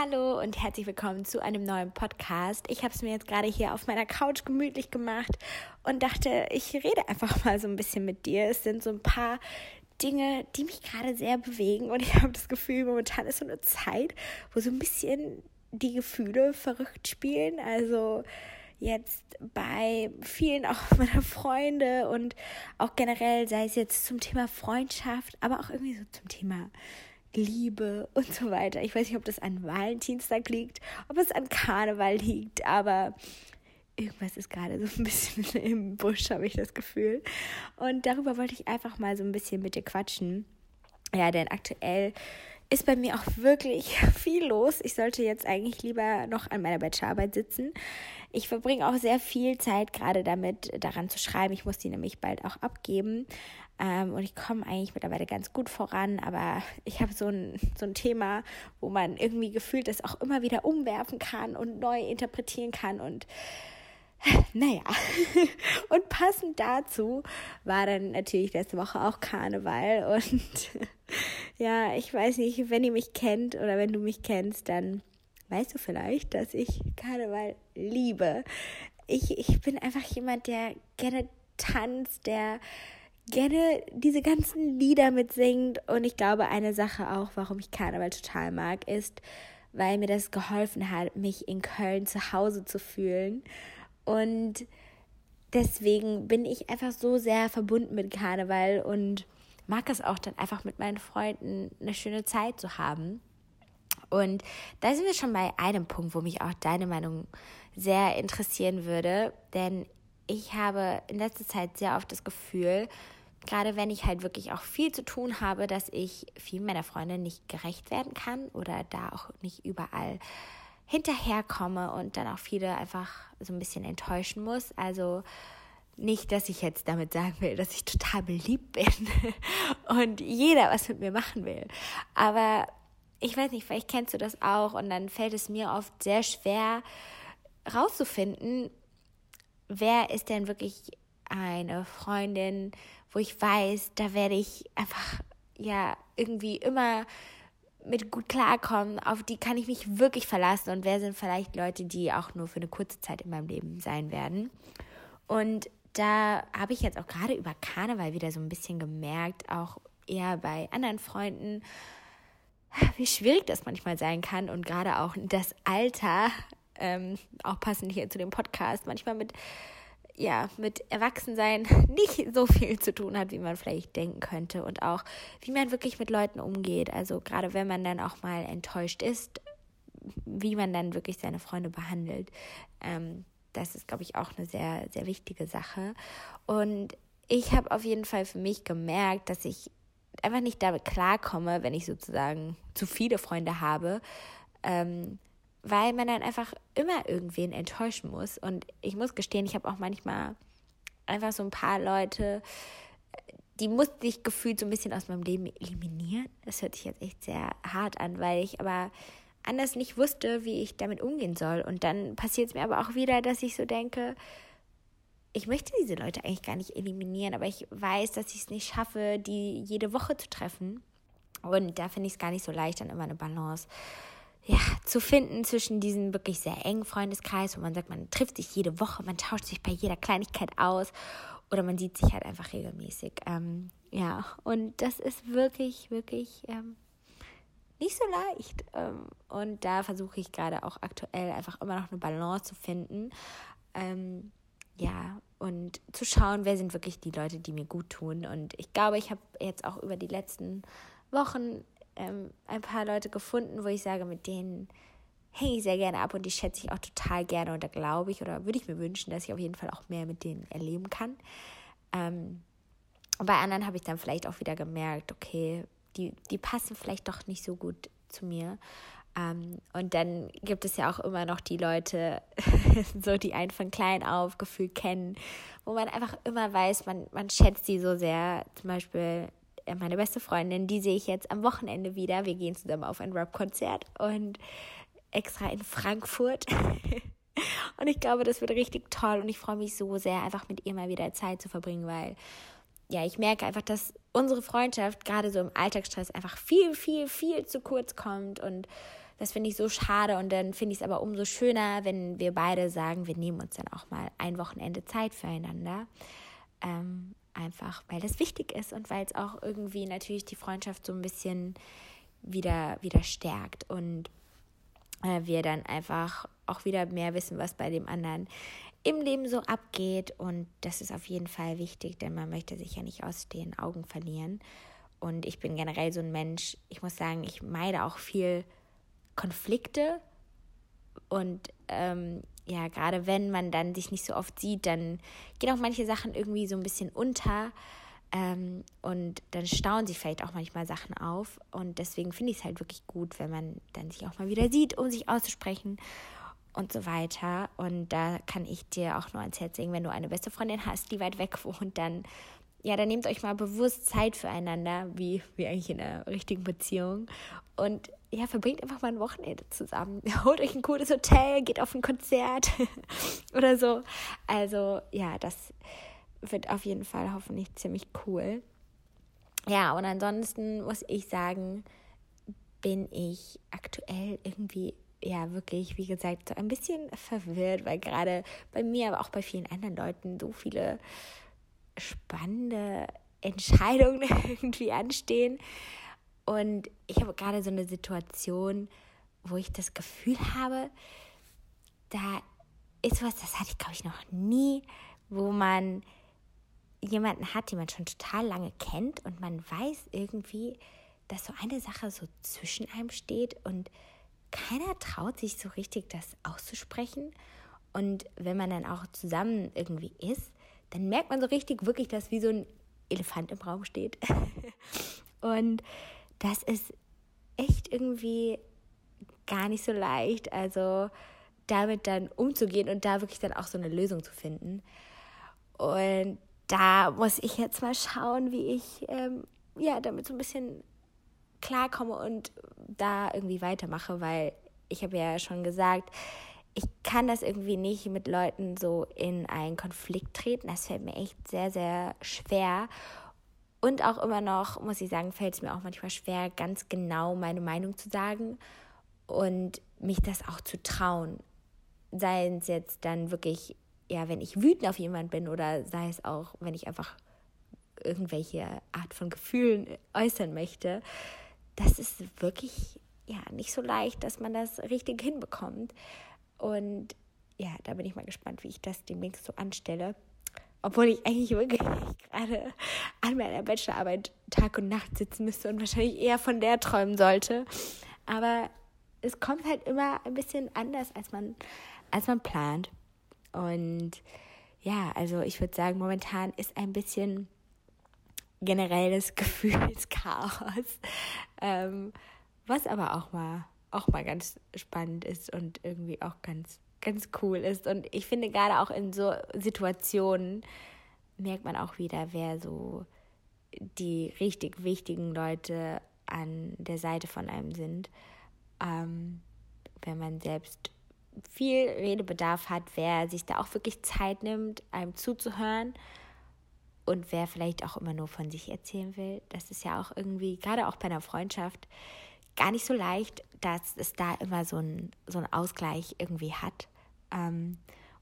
Hallo und herzlich willkommen zu einem neuen Podcast. Ich habe es mir jetzt gerade hier auf meiner Couch gemütlich gemacht und dachte, ich rede einfach mal so ein bisschen mit dir. Es sind so ein paar Dinge, die mich gerade sehr bewegen und ich habe das Gefühl, momentan ist so eine Zeit, wo so ein bisschen die Gefühle verrückt spielen. Also jetzt bei vielen auch meiner Freunde und auch generell, sei es jetzt zum Thema Freundschaft, aber auch irgendwie so zum Thema Liebe und so weiter. Ich weiß nicht, ob das an Valentinstag liegt, ob es an Karneval liegt, aber irgendwas ist gerade so ein bisschen im Busch, habe ich das Gefühl. Und darüber wollte ich einfach mal so ein bisschen mit dir quatschen. Ja, denn aktuell ist bei mir auch wirklich viel los. Ich sollte jetzt eigentlich lieber noch an meiner Bachelorarbeit sitzen. Ich verbringe auch sehr viel Zeit gerade damit, daran zu schreiben. Ich muss die nämlich bald auch abgeben. Ähm, und ich komme eigentlich mittlerweile ganz gut voran, aber ich habe so ein, so ein Thema, wo man irgendwie gefühlt das auch immer wieder umwerfen kann und neu interpretieren kann und naja, und passend dazu war dann natürlich letzte Woche auch Karneval und ja, ich weiß nicht, wenn ihr mich kennt oder wenn du mich kennst, dann weißt du vielleicht, dass ich Karneval liebe. Ich, ich bin einfach jemand, der gerne tanzt, der gerne diese ganzen Lieder mitsingt. Und ich glaube, eine Sache auch, warum ich Karneval total mag, ist, weil mir das geholfen hat, mich in Köln zu Hause zu fühlen. Und deswegen bin ich einfach so sehr verbunden mit Karneval und mag es auch dann einfach mit meinen Freunden eine schöne Zeit zu haben. Und da sind wir schon bei einem Punkt, wo mich auch deine Meinung sehr interessieren würde, denn ich habe in letzter Zeit sehr oft das Gefühl, gerade wenn ich halt wirklich auch viel zu tun habe, dass ich viel meiner Freunde nicht gerecht werden kann oder da auch nicht überall hinterherkomme und dann auch viele einfach so ein bisschen enttäuschen muss. Also nicht, dass ich jetzt damit sagen will, dass ich total beliebt bin und jeder was mit mir machen will. Aber ich weiß nicht, vielleicht kennst du das auch und dann fällt es mir oft sehr schwer rauszufinden, wer ist denn wirklich eine Freundin, wo ich weiß, da werde ich einfach ja irgendwie immer mit gut klarkommen, auf die kann ich mich wirklich verlassen und wer sind vielleicht Leute, die auch nur für eine kurze Zeit in meinem Leben sein werden. Und da habe ich jetzt auch gerade über Karneval wieder so ein bisschen gemerkt, auch eher bei anderen Freunden, wie schwierig das manchmal sein kann und gerade auch das Alter, ähm, auch passend hier zu dem Podcast, manchmal mit ja, mit Erwachsensein nicht so viel zu tun hat, wie man vielleicht denken könnte. Und auch, wie man wirklich mit Leuten umgeht. Also gerade wenn man dann auch mal enttäuscht ist, wie man dann wirklich seine Freunde behandelt. Ähm, das ist, glaube ich, auch eine sehr, sehr wichtige Sache. Und ich habe auf jeden Fall für mich gemerkt, dass ich einfach nicht damit klarkomme, wenn ich sozusagen zu viele Freunde habe. Ähm, weil man dann einfach immer irgendwen enttäuschen muss. Und ich muss gestehen, ich habe auch manchmal einfach so ein paar Leute, die musste ich gefühlt so ein bisschen aus meinem Leben eliminieren. Das hört sich jetzt echt sehr hart an, weil ich aber anders nicht wusste, wie ich damit umgehen soll. Und dann passiert es mir aber auch wieder, dass ich so denke, ich möchte diese Leute eigentlich gar nicht eliminieren, aber ich weiß, dass ich es nicht schaffe, die jede Woche zu treffen. Und da finde ich es gar nicht so leicht, dann immer eine Balance ja, zu finden zwischen diesem wirklich sehr engen Freundeskreis, wo man sagt, man trifft sich jede Woche, man tauscht sich bei jeder Kleinigkeit aus oder man sieht sich halt einfach regelmäßig. Ähm, ja, und das ist wirklich, wirklich ähm, nicht so leicht. Ähm, und da versuche ich gerade auch aktuell einfach immer noch eine Balance zu finden. Ähm, ja, und zu schauen, wer sind wirklich die Leute, die mir gut tun. Und ich glaube, ich habe jetzt auch über die letzten Wochen ähm, ein paar Leute gefunden, wo ich sage, mit denen hänge ich sehr gerne ab und die schätze ich auch total gerne und da glaube ich oder würde ich mir wünschen, dass ich auf jeden Fall auch mehr mit denen erleben kann. Ähm, bei anderen habe ich dann vielleicht auch wieder gemerkt, okay, die, die passen vielleicht doch nicht so gut zu mir. Ähm, und dann gibt es ja auch immer noch die Leute, so die einen von klein auf gefühlt kennen, wo man einfach immer weiß, man, man schätzt sie so sehr. Zum Beispiel meine beste Freundin, die sehe ich jetzt am Wochenende wieder. Wir gehen zusammen auf ein Rap-Konzert und extra in Frankfurt. und ich glaube, das wird richtig toll und ich freue mich so sehr, einfach mit ihr mal wieder Zeit zu verbringen, weil ja, ich merke einfach, dass unsere Freundschaft gerade so im Alltagsstress einfach viel, viel, viel zu kurz kommt und das finde ich so schade und dann finde ich es aber umso schöner, wenn wir beide sagen, wir nehmen uns dann auch mal ein Wochenende Zeit füreinander. Ähm, einfach, weil das wichtig ist und weil es auch irgendwie natürlich die Freundschaft so ein bisschen wieder, wieder stärkt und äh, wir dann einfach auch wieder mehr wissen, was bei dem anderen im Leben so abgeht. Und das ist auf jeden Fall wichtig, denn man möchte sich ja nicht aus den Augen verlieren. Und ich bin generell so ein Mensch, ich muss sagen, ich meide auch viel Konflikte. Und ähm, ja, gerade wenn man dann sich nicht so oft sieht, dann gehen auch manche Sachen irgendwie so ein bisschen unter. Ähm, und dann stauen sich vielleicht auch manchmal Sachen auf. Und deswegen finde ich es halt wirklich gut, wenn man dann sich auch mal wieder sieht, um sich auszusprechen und so weiter. Und da kann ich dir auch nur ans Herz legen, wenn du eine beste Freundin hast, die weit weg wohnt, dann ja, dann nehmt euch mal bewusst Zeit füreinander, wie, wie eigentlich in einer richtigen Beziehung. Und ja, verbringt einfach mal ein Wochenende zusammen. Holt euch ein cooles Hotel, geht auf ein Konzert oder so. Also ja, das wird auf jeden Fall hoffentlich ziemlich cool. Ja, und ansonsten muss ich sagen, bin ich aktuell irgendwie ja wirklich, wie gesagt, so ein bisschen verwirrt, weil gerade bei mir, aber auch bei vielen anderen Leuten so viele spannende Entscheidungen irgendwie anstehen. Und ich habe gerade so eine Situation, wo ich das Gefühl habe, da ist was, das hatte ich glaube ich noch nie, wo man jemanden hat, den man schon total lange kennt und man weiß irgendwie, dass so eine Sache so zwischen einem steht und keiner traut sich so richtig, das auszusprechen. Und wenn man dann auch zusammen irgendwie ist, dann merkt man so richtig wirklich, dass wie so ein Elefant im Raum steht. und das ist echt irgendwie gar nicht so leicht. Also damit dann umzugehen und da wirklich dann auch so eine Lösung zu finden. Und da muss ich jetzt mal schauen, wie ich ähm, ja damit so ein bisschen klarkomme und da irgendwie weitermache, weil ich habe ja schon gesagt, ich kann das irgendwie nicht mit Leuten so in einen Konflikt treten. Das fällt mir echt sehr, sehr schwer. Und auch immer noch, muss ich sagen, fällt es mir auch manchmal schwer, ganz genau meine Meinung zu sagen und mich das auch zu trauen. Sei es jetzt dann wirklich, ja, wenn ich wütend auf jemanden bin oder sei es auch, wenn ich einfach irgendwelche Art von Gefühlen äußern möchte das ist wirklich ja nicht so leicht, dass man das richtig hinbekommt. Und ja, da bin ich mal gespannt, wie ich das demnächst so anstelle. Obwohl ich eigentlich wirklich gerade an meiner Bachelorarbeit Tag und Nacht sitzen müsste und wahrscheinlich eher von der träumen sollte. Aber es kommt halt immer ein bisschen anders, als man, als man plant. Und ja, also ich würde sagen, momentan ist ein bisschen generelles Gefühlschaos, ähm, was aber auch mal auch mal ganz spannend ist und irgendwie auch ganz ganz cool ist und ich finde gerade auch in so Situationen merkt man auch wieder, wer so die richtig wichtigen Leute an der Seite von einem sind. Ähm, wenn man selbst viel Redebedarf hat, wer sich da auch wirklich Zeit nimmt, einem zuzuhören und wer vielleicht auch immer nur von sich erzählen will. Das ist ja auch irgendwie, gerade auch bei einer Freundschaft, gar nicht so leicht, dass es da immer so ein, so ein Ausgleich irgendwie hat. Ähm,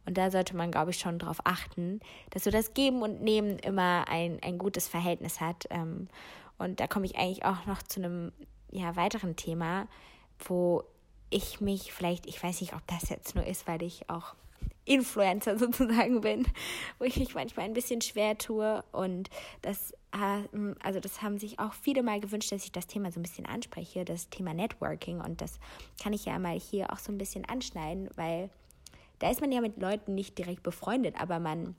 und da sollte man, glaube ich, schon darauf achten, dass so das Geben und Nehmen immer ein, ein gutes Verhältnis hat. Ähm, und da komme ich eigentlich auch noch zu einem ja, weiteren Thema, wo ich mich vielleicht, ich weiß nicht, ob das jetzt nur ist, weil ich auch Influencer sozusagen bin, wo ich mich manchmal ein bisschen schwer tue. Und das, ähm, also das haben sich auch viele mal gewünscht, dass ich das Thema so ein bisschen anspreche, das Thema Networking. Und das kann ich ja mal hier auch so ein bisschen anschneiden, weil da ist man ja mit Leuten nicht direkt befreundet, aber man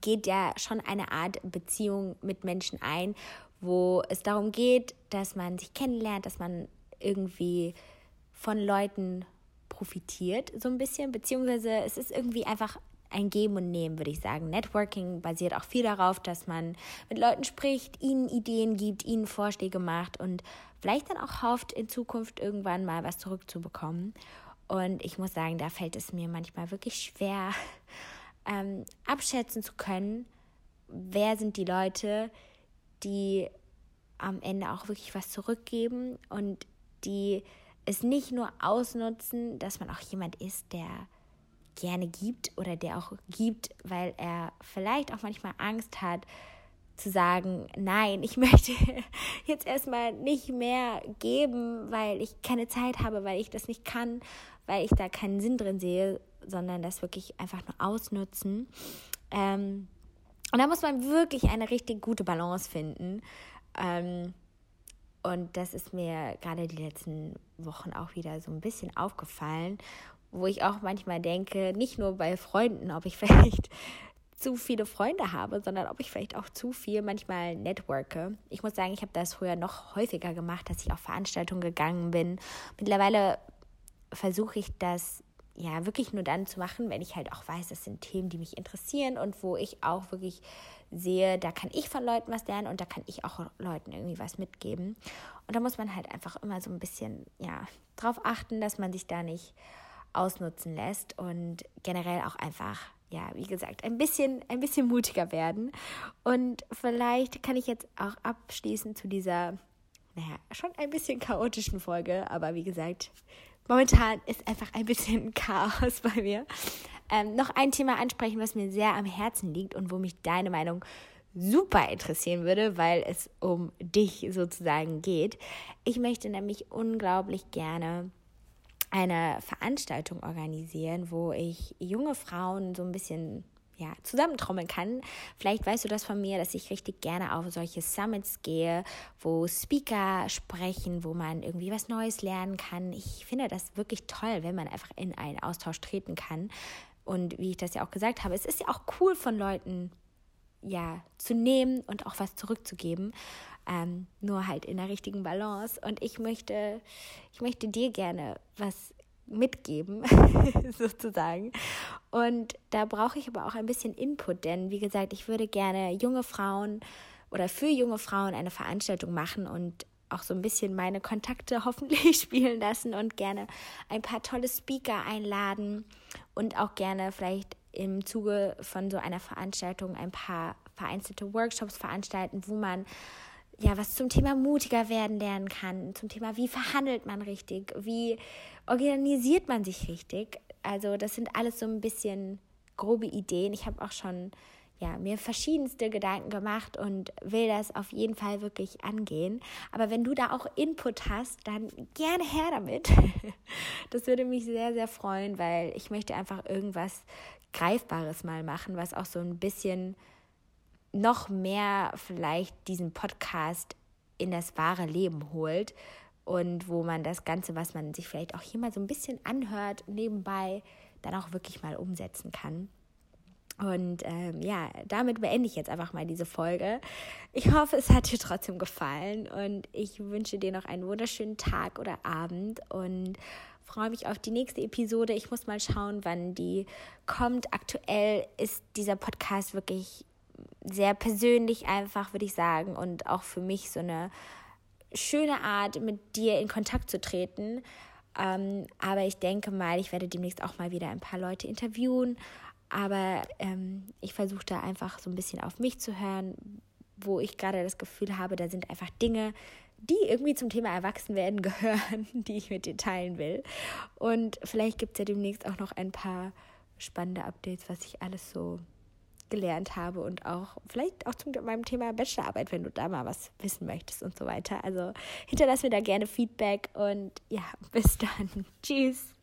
geht ja schon eine Art Beziehung mit Menschen ein, wo es darum geht, dass man sich kennenlernt, dass man irgendwie von Leuten profitiert so ein bisschen, beziehungsweise es ist irgendwie einfach ein Geben und Nehmen, würde ich sagen. Networking basiert auch viel darauf, dass man mit Leuten spricht, ihnen Ideen gibt, ihnen Vorschläge macht und vielleicht dann auch hofft, in Zukunft irgendwann mal was zurückzubekommen. Und ich muss sagen, da fällt es mir manchmal wirklich schwer, ähm, abschätzen zu können, wer sind die Leute, die am Ende auch wirklich was zurückgeben und die es nicht nur ausnutzen, dass man auch jemand ist, der gerne gibt oder der auch gibt, weil er vielleicht auch manchmal Angst hat zu sagen, nein, ich möchte jetzt erstmal nicht mehr geben, weil ich keine Zeit habe, weil ich das nicht kann, weil ich da keinen Sinn drin sehe, sondern das wirklich einfach nur ausnutzen. Ähm, und da muss man wirklich eine richtig gute Balance finden. Ähm, und das ist mir gerade die letzten Wochen auch wieder so ein bisschen aufgefallen, wo ich auch manchmal denke, nicht nur bei Freunden, ob ich vielleicht zu viele Freunde habe, sondern ob ich vielleicht auch zu viel manchmal networke. Ich muss sagen, ich habe das früher noch häufiger gemacht, dass ich auf Veranstaltungen gegangen bin. Mittlerweile versuche ich das ja wirklich nur dann zu machen, wenn ich halt auch weiß, das sind Themen, die mich interessieren und wo ich auch wirklich sehe, da kann ich von Leuten was lernen und da kann ich auch Leuten irgendwie was mitgeben. Und da muss man halt einfach immer so ein bisschen ja drauf achten, dass man sich da nicht ausnutzen lässt und generell auch einfach ja, wie gesagt, ein bisschen, ein bisschen mutiger werden. Und vielleicht kann ich jetzt auch abschließen zu dieser, naja, schon ein bisschen chaotischen Folge, aber wie gesagt, momentan ist einfach ein bisschen Chaos bei mir. Ähm, noch ein Thema ansprechen, was mir sehr am Herzen liegt und wo mich deine Meinung super interessieren würde, weil es um dich sozusagen geht. Ich möchte nämlich unglaublich gerne eine Veranstaltung organisieren, wo ich junge Frauen so ein bisschen ja, zusammentrommeln kann. Vielleicht weißt du das von mir, dass ich richtig gerne auf solche Summits gehe, wo Speaker sprechen, wo man irgendwie was Neues lernen kann. Ich finde das wirklich toll, wenn man einfach in einen Austausch treten kann. Und wie ich das ja auch gesagt habe, es ist ja auch cool von Leuten ja zu nehmen und auch was zurückzugeben ähm, nur halt in der richtigen Balance. Und ich möchte, ich möchte dir gerne was mitgeben, sozusagen. Und da brauche ich aber auch ein bisschen Input, denn wie gesagt, ich würde gerne junge Frauen oder für junge Frauen eine Veranstaltung machen und auch so ein bisschen meine Kontakte hoffentlich spielen lassen und gerne ein paar tolle Speaker einladen und auch gerne vielleicht im Zuge von so einer Veranstaltung ein paar vereinzelte Workshops veranstalten, wo man ja, was zum Thema mutiger werden lernen kann, zum Thema, wie verhandelt man richtig, wie organisiert man sich richtig. Also das sind alles so ein bisschen grobe Ideen. Ich habe auch schon ja, mir verschiedenste Gedanken gemacht und will das auf jeden Fall wirklich angehen. Aber wenn du da auch Input hast, dann gerne her damit. Das würde mich sehr, sehr freuen, weil ich möchte einfach irgendwas Greifbares mal machen, was auch so ein bisschen noch mehr vielleicht diesen Podcast in das wahre Leben holt und wo man das Ganze, was man sich vielleicht auch hier mal so ein bisschen anhört, nebenbei dann auch wirklich mal umsetzen kann. Und ähm, ja, damit beende ich jetzt einfach mal diese Folge. Ich hoffe, es hat dir trotzdem gefallen und ich wünsche dir noch einen wunderschönen Tag oder Abend und freue mich auf die nächste Episode. Ich muss mal schauen, wann die kommt. Aktuell ist dieser Podcast wirklich sehr persönlich einfach, würde ich sagen, und auch für mich so eine schöne Art, mit dir in Kontakt zu treten. Ähm, aber ich denke mal, ich werde demnächst auch mal wieder ein paar Leute interviewen. Aber ähm, ich versuche da einfach so ein bisschen auf mich zu hören, wo ich gerade das Gefühl habe, da sind einfach Dinge, die irgendwie zum Thema Erwachsenwerden gehören, die ich mit dir teilen will. Und vielleicht gibt es ja demnächst auch noch ein paar spannende Updates, was ich alles so gelernt habe und auch vielleicht auch zu meinem Thema Bachelorarbeit, wenn du da mal was wissen möchtest und so weiter. Also hinterlass mir da gerne Feedback und ja, bis dann. Tschüss.